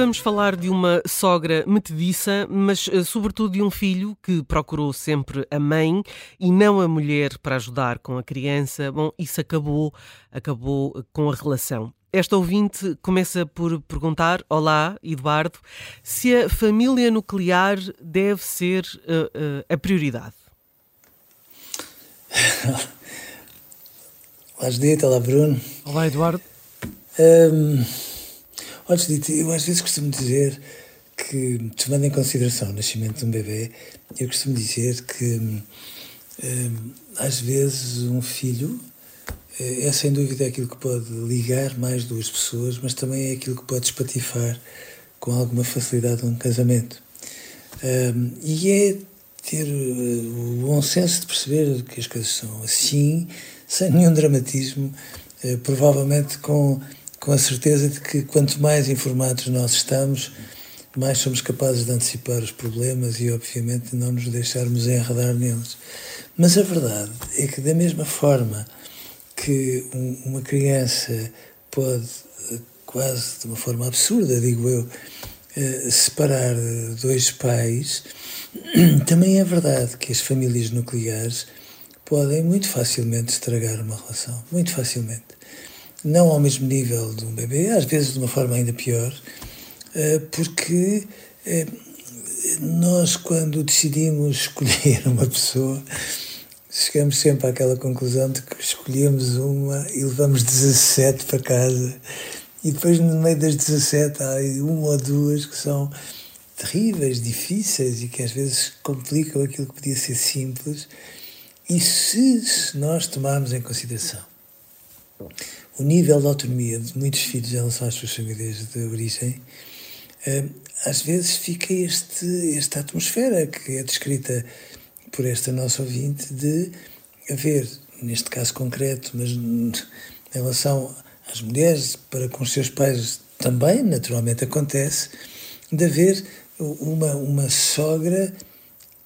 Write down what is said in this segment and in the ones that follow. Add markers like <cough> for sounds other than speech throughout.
vamos falar de uma sogra metediça, mas eh, sobretudo de um filho que procurou sempre a mãe e não a mulher para ajudar com a criança. Bom, isso acabou, acabou com a relação. Esta ouvinte começa por perguntar: Olá, Eduardo, se a família nuclear deve ser uh, uh, a prioridade. Olá, Judita. Olá, Bruno. Olá, Eduardo. Um... Eu às vezes costumo dizer que, tomando em consideração o nascimento de um bebê, eu costumo dizer que hum, às vezes um filho eh, é sem dúvida aquilo que pode ligar mais duas pessoas, mas também é aquilo que pode espatifar com alguma facilidade um casamento. Um, e é ter eh, o bom senso de perceber que as coisas são assim, sem nenhum dramatismo, uh, provavelmente com com a certeza de que quanto mais informados nós estamos, mais somos capazes de antecipar os problemas e, obviamente, não nos deixarmos enredar neles. Mas a verdade é que, da mesma forma que uma criança pode, eh, quase de uma forma absurda, digo eu, eh, separar dois pais, <clears throat> também é verdade que as famílias nucleares podem muito facilmente estragar uma relação. Muito facilmente não ao mesmo nível de um bebê, às vezes de uma forma ainda pior, eh, porque eh, nós, quando decidimos escolher <laughs> uma pessoa, chegamos sempre àquela conclusão de que escolhemos uma e levamos 17 para casa. E depois, no meio das 17, há uma ou duas que são terríveis, difíceis e que às vezes complicam aquilo que podia ser simples. E se nós tomarmos em consideração o nível de autonomia de muitos filhos em relação às suas famílias de origem, eh, às vezes fica este, esta atmosfera que é descrita por esta nossa ouvinte de haver, neste caso concreto, mas em relação às mulheres, para com os seus pais também, naturalmente acontece, de haver uma, uma sogra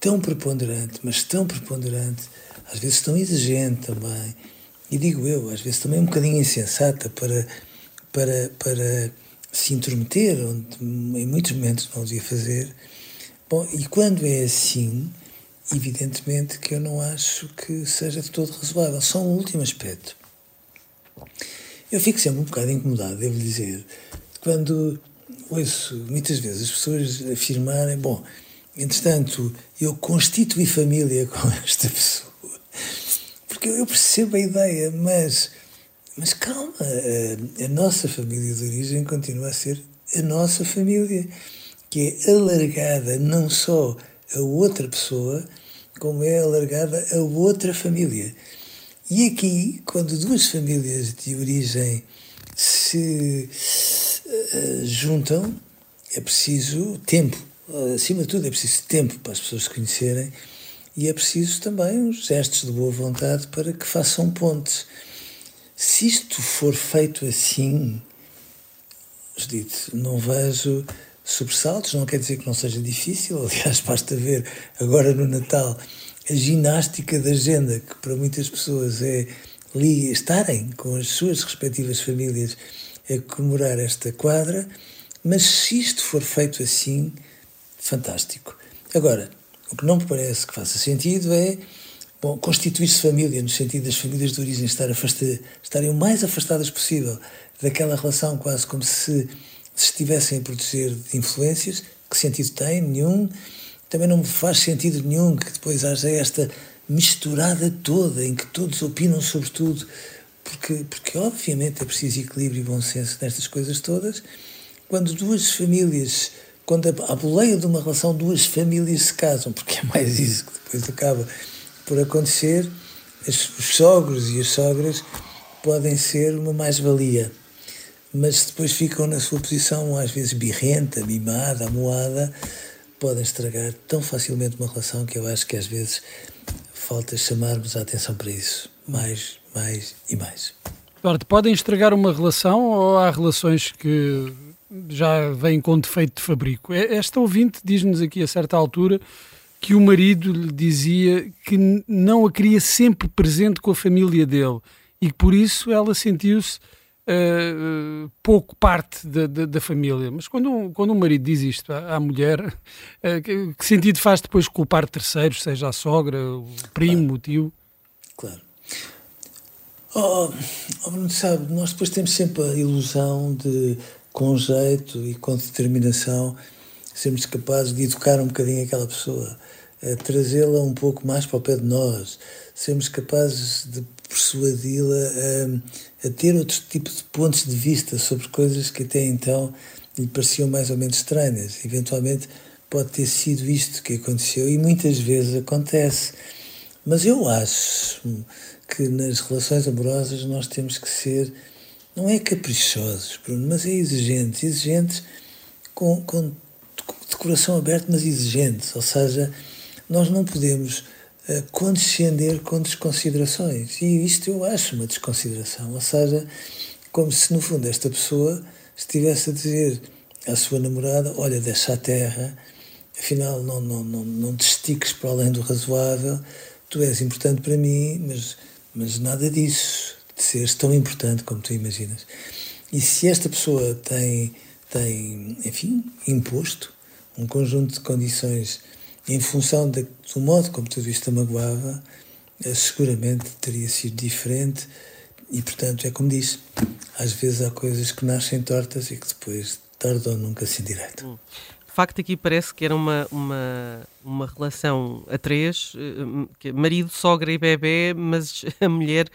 tão preponderante, mas tão preponderante, às vezes tão exigente também, e digo eu, às vezes também um bocadinho insensata para, para, para se intrometer, onde em muitos momentos não devia fazer. Bom, e quando é assim, evidentemente que eu não acho que seja de todo razoável. Só um último aspecto. Eu fico sempre um bocado incomodado, devo dizer, quando ouço muitas vezes as pessoas afirmarem: bom, entretanto, eu constituí família <laughs> com esta pessoa porque eu percebo a ideia, mas, mas calma, a, a nossa família de origem continua a ser a nossa família, que é alargada não só a outra pessoa, como é alargada a outra família. E aqui, quando duas famílias de origem se uh, juntam, é preciso tempo. Acima de tudo, é preciso tempo para as pessoas se conhecerem e é preciso também uns gestos de boa vontade para que façam pontes. Se isto for feito assim, Judite, não vejo sobressaltos, não quer dizer que não seja difícil, aliás, <laughs> basta ver agora no Natal a ginástica da agenda, que para muitas pessoas é estarem com as suas respectivas famílias a comemorar esta quadra, mas se isto for feito assim, fantástico. Agora, o que não me parece que faça sentido é constituir-se família, no sentido das famílias de origem estar estarem o mais afastadas possível daquela relação, quase como se se estivessem a proteger de influências. Que sentido tem? Nenhum. Também não me faz sentido nenhum que depois haja esta misturada toda, em que todos opinam sobre tudo, porque, porque obviamente é preciso equilíbrio e bom senso nestas coisas todas. Quando duas famílias, quando a, a boleia de uma relação, duas famílias se casam, porque é mais isso que depois acaba por acontecer, os sogros e as sogras podem ser uma mais-valia, mas depois ficam na sua posição, às vezes birrenta, mimada, amoada, podem estragar tão facilmente uma relação que eu acho que às vezes falta chamarmos a atenção para isso, mais, mais e mais. Eduardo, podem estragar uma relação ou há relações que já vêm com defeito de fabrico? Esta ouvinte diz-nos aqui a certa altura que o marido lhe dizia que não a queria sempre presente com a família dele e que por isso ela sentiu-se uh, pouco parte da, da, da, família. Mas quando, quando o marido diz isto à, à mulher, uh, que, que, sentido faz depois culpar terceiros, seja a sogra, o primo, claro. o tio? Claro. Oh, oh, Bruno, sabe, nós depois temos sempre a ilusão de, com jeito e com determinação, sermos capazes de educar um bocadinho aquela pessoa trazê-la um pouco mais para o pé de nós, sermos capazes de persuadi-la a, a, ter outro tipo de pontos de vista sobre coisas que até então lhe pareciam mais ou menos estranhas. Eventualmente pode ter sido isto que aconteceu e muitas vezes acontece. Mas eu acho que nas relações amorosas nós temos que ser, não é caprichosos, Bruno, mas é exigentes. Exigentes com, com, de coração aberto, mas exigentes. Ou seja, nós não podemos uh, condescender com desconsiderações. E isto eu acho uma desconsideração. Ou seja, como se no fundo esta pessoa estivesse a dizer à sua namorada: Olha, deixa a terra, afinal não, não, não, não te estiques para além do razoável, tu és importante para mim, mas, mas nada disso, seres tão importante como tu imaginas. E se esta pessoa tem, tem enfim, imposto um conjunto de condições em função de, do modo como tudo isto a magoava, eh, seguramente teria sido diferente e, portanto, é como disse, às vezes há coisas que nascem tortas e que depois tardam nunca se direito. Hum. Facto, aqui parece que era uma, uma, uma relação a três, eh, marido, sogra e bebê, mas a mulher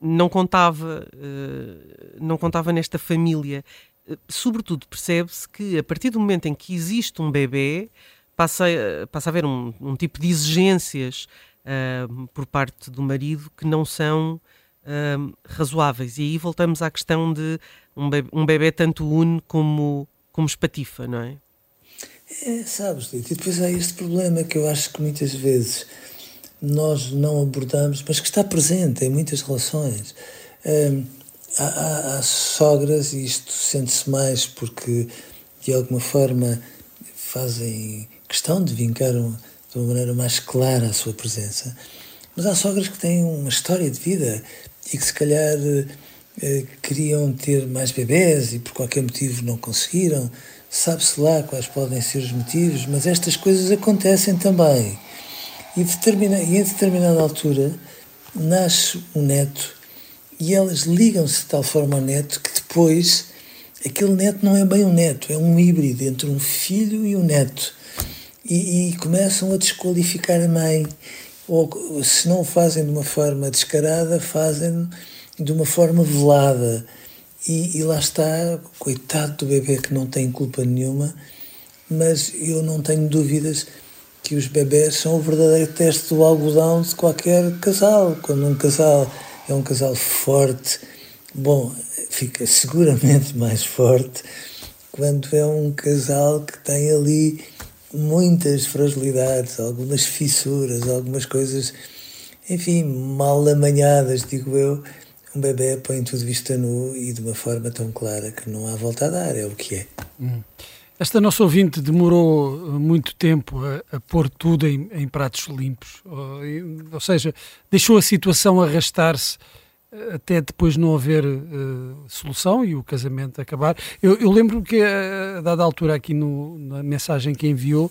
não contava, eh, não contava nesta família. Sobretudo, percebe-se que a partir do momento em que existe um bebê, passa, passa a haver um, um tipo de exigências uh, por parte do marido que não são uh, razoáveis. E aí voltamos à questão de um bebê, um bebê tanto une como, como espatifa, não é? É, sabes, Lito, e depois há este problema que eu acho que muitas vezes nós não abordamos, mas que está presente em muitas relações. Um, há, há, há, sogras, e isto sente-se mais porque de alguma forma fazem questão de vincar de uma maneira mais clara a sua presença. Mas há sogras que têm uma história de vida e que se calhar eh, queriam ter mais bebés e por qualquer motivo não conseguiram. Sabe-se lá quais podem ser os motivos, mas estas coisas acontecem também. E, determina, e em determinada altura nasce um neto e elas ligam-se de tal forma ao neto que depois aquele neto não é bem um neto, é um híbrido entre um filho e um neto e, e começam a desqualificar a mãe. Ou se não o fazem de uma forma descarada, fazem de uma forma velada. E, e, lá está, coitado do bebê que não tem culpa nenhuma, mas eu não tenho dúvidas que os bebés são o verdadeiro teste do algodão de qualquer casal. Quando um casal é um casal forte, bom, fica seguramente <laughs> mais forte quando é um casal que tem ali muitas fragilidades, algumas fissuras, algumas coisas, enfim, mal amanhadas, digo eu. Um bebê põe tudo vista nu e de uma forma tão clara que não há volta a dar, é o que é. Hum. Esta nossa ouvinte demorou muito tempo a, a pôr tudo em, em pratos limpos, ou, ou, seja, deixou a situação arrastar-se até depois não haver uh, solução e o casamento acabar. Eu, eu lembro que, a dada altura, aqui no, na mensagem que enviou,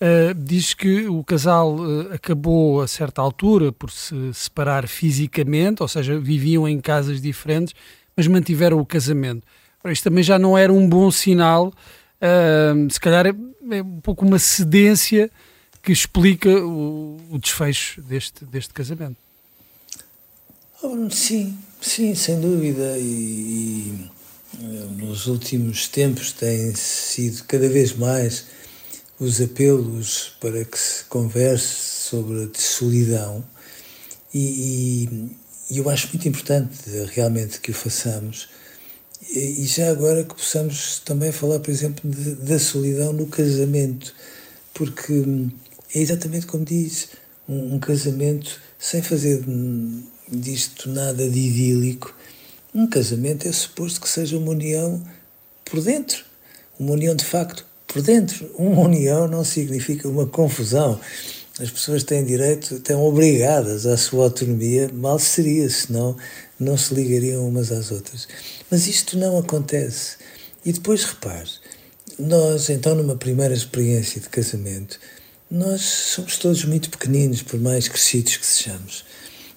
uh, diz que o casal uh, acabou a certa altura por se separar fisicamente, ou seja, viviam em casas diferentes, mas mantiveram o casamento. Isto também já não era um bom sinal, se calhar é, é um pouco uma cedência que explica o, o desfecho deste, deste casamento. Oh, sim, sim, sem dúvida. E, e, eh, nos últimos tempos têm sido cada vez mais os apelos para que se converse sobre a solidão. E, e eu acho muito importante realmente que o façamos. E, já agora que possamos também falar, por exemplo, de, da solidão no casamento, porque hum, é exatamente como diz, um, um casamento sem fazer disto nada de idílico. Um casamento é suposto que seja uma união por dentro, uma união de facto por dentro. Uma união não significa uma confusão. As pessoas têm direito, estão obrigadas à sua autonomia, mal seria, senão não se ligariam umas às outras. Mas isto não acontece. E depois repare, nós, então, numa primeira experiência de casamento, nós somos todos muito pequeninos, por mais crescidos que sejamos.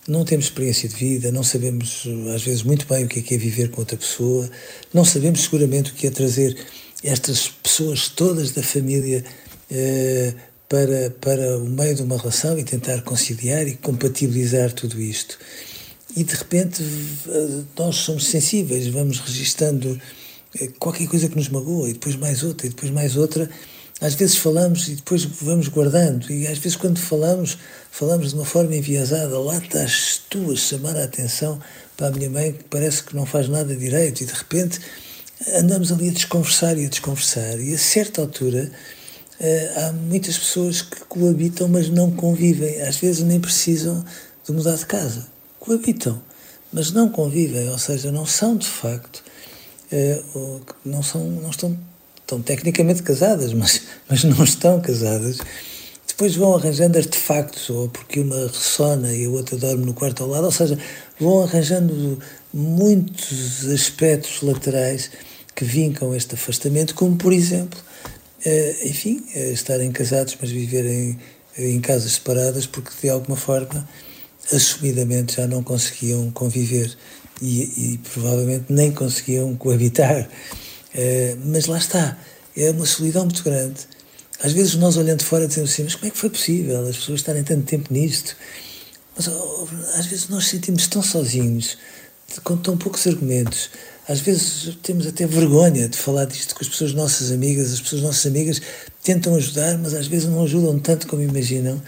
Não temos experiência de vida, não sabemos, às vezes, muito bem o que é, que é viver com outra pessoa, não sabemos seguramente o que é trazer estas pessoas todas da família eh, para, para o meio de uma relação e tentar conciliar e compatibilizar tudo isto. E de repente nós somos sensíveis, vamos registando eh, qualquer coisa que nos magoa, e depois mais outra, e depois mais outra. Às vezes falamos e depois vamos guardando, e às vezes quando falamos, falamos de uma forma enviesada. Lá estás tu a chamar a atenção para a minha mãe que parece que não faz nada direito, e de repente andamos ali a desconversar e a desconversar, e a certa altura eh, há muitas pessoas que coabitam, mas não convivem. Às vezes nem precisam de mudar de casa. Coabitam, mas não convivem, ou seja, não são de facto, eh, não, são, não estão, estão tecnicamente casadas, <laughs> mas, mas não estão casadas. Depois vão arranjando artefactos, ou porque uma ressona e a outra dorme no quarto ao lado, ou seja, vão arranjando muitos aspectos laterais que vincam este afastamento, como por exemplo, eh, enfim, eh, estarem casados, mas viverem em casas separadas, porque de alguma forma, assumidamente, já não conseguiam conviver e, e provavelmente nem conseguiam coabitar. Eh, mas lá está, é uma solidão muito grande. Às vezes nós olhando de fora dizemos assim, mas como é que foi possível as pessoas estarem tanto tempo nisto? Mas oh, às vezes nós sentimos tão sozinhos, com tão poucos argumentos. Às vezes temos até vergonha de falar disto com as pessoas nossas amigas. As pessoas nossas amigas tentam ajudar, mas às vezes não ajudam tanto como imaginam.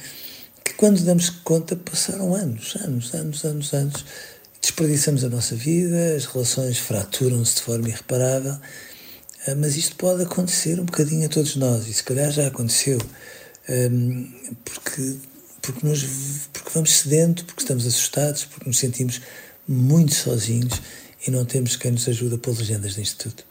Que quando damos conta, passaram anos, anos, anos, anos, anos. Desperdiçamos a nossa vida, as relações fraturam-se de forma irreparável. Ah, mas isto pode acontecer um bocadinho a todos nós, e se calhar já aconteceu, porque, porque, porque vamos cedendo, porque estamos assustados, porque nos sentimos muito sozinhos e não temos quem nos ajude a pôr legendas nisto tudo.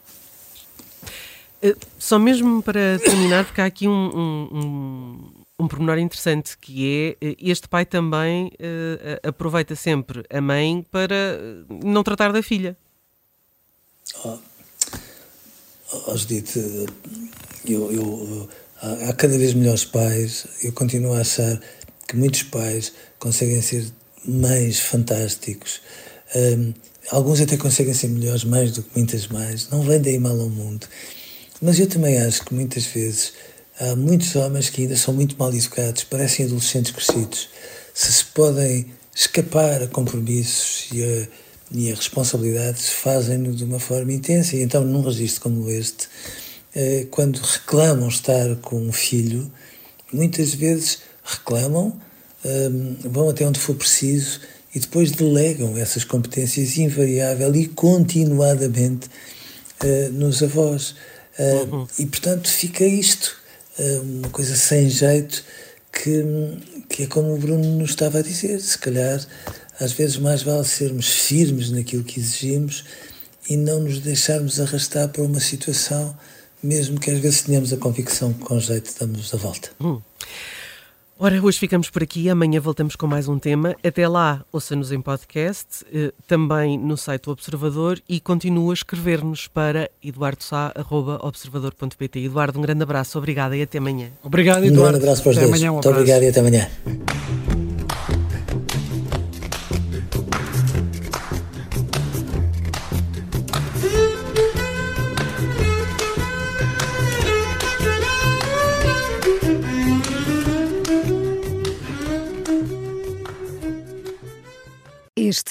Eh, só mesmo para terminar, porque há aqui um, um, um, um pormenor interessante que é eh, este pai também uh, aproveita sempre a mãe para não tratar da filha. Oh, oh Judite, eu, eu, há cada vez melhores pais, eu continuo a achar que muitos pais conseguem ser mães fantásticos. Um, alguns até conseguem ser melhores, mais do que muitas mais. Não vendem mal ao mundo. Mas eu também acho que muitas vezes há muitos homens que ainda são muito mal educados, parecem adolescentes crescidos. Se se podem escapar a compromissos e a, e a responsabilidades, fazem-no de uma forma intensa. E então, num registro como este, eh, quando reclamam estar com um filho, muitas vezes reclamam vão até onde for preciso e depois delegam essas competências invariável e continuadamente uh, nos avós. Uh, uhum. E, portanto, fica isto, uh, uma coisa sem jeito, que, que é como o Bruno nos estava a dizer, se calhar às vezes mais vale sermos firmes naquilo que exigimos e não nos deixarmos arrastar para uma situação, mesmo que às vezes tenhamos a convicção que com jeito damos a volta. Uhum. Ora, hoje ficamos por aqui, amanhã voltamos com mais um tema. Até lá, ouça-nos em podcast, eh, também no site do Observador e continua a escrever-nos para eduardosá.observador.pt. Eduardo, um grande abraço, obrigada e até amanhã. Obrigado, Eduardo. Um grande abraço para os até dois. Amanhã, um Muito obrigado e até amanhã.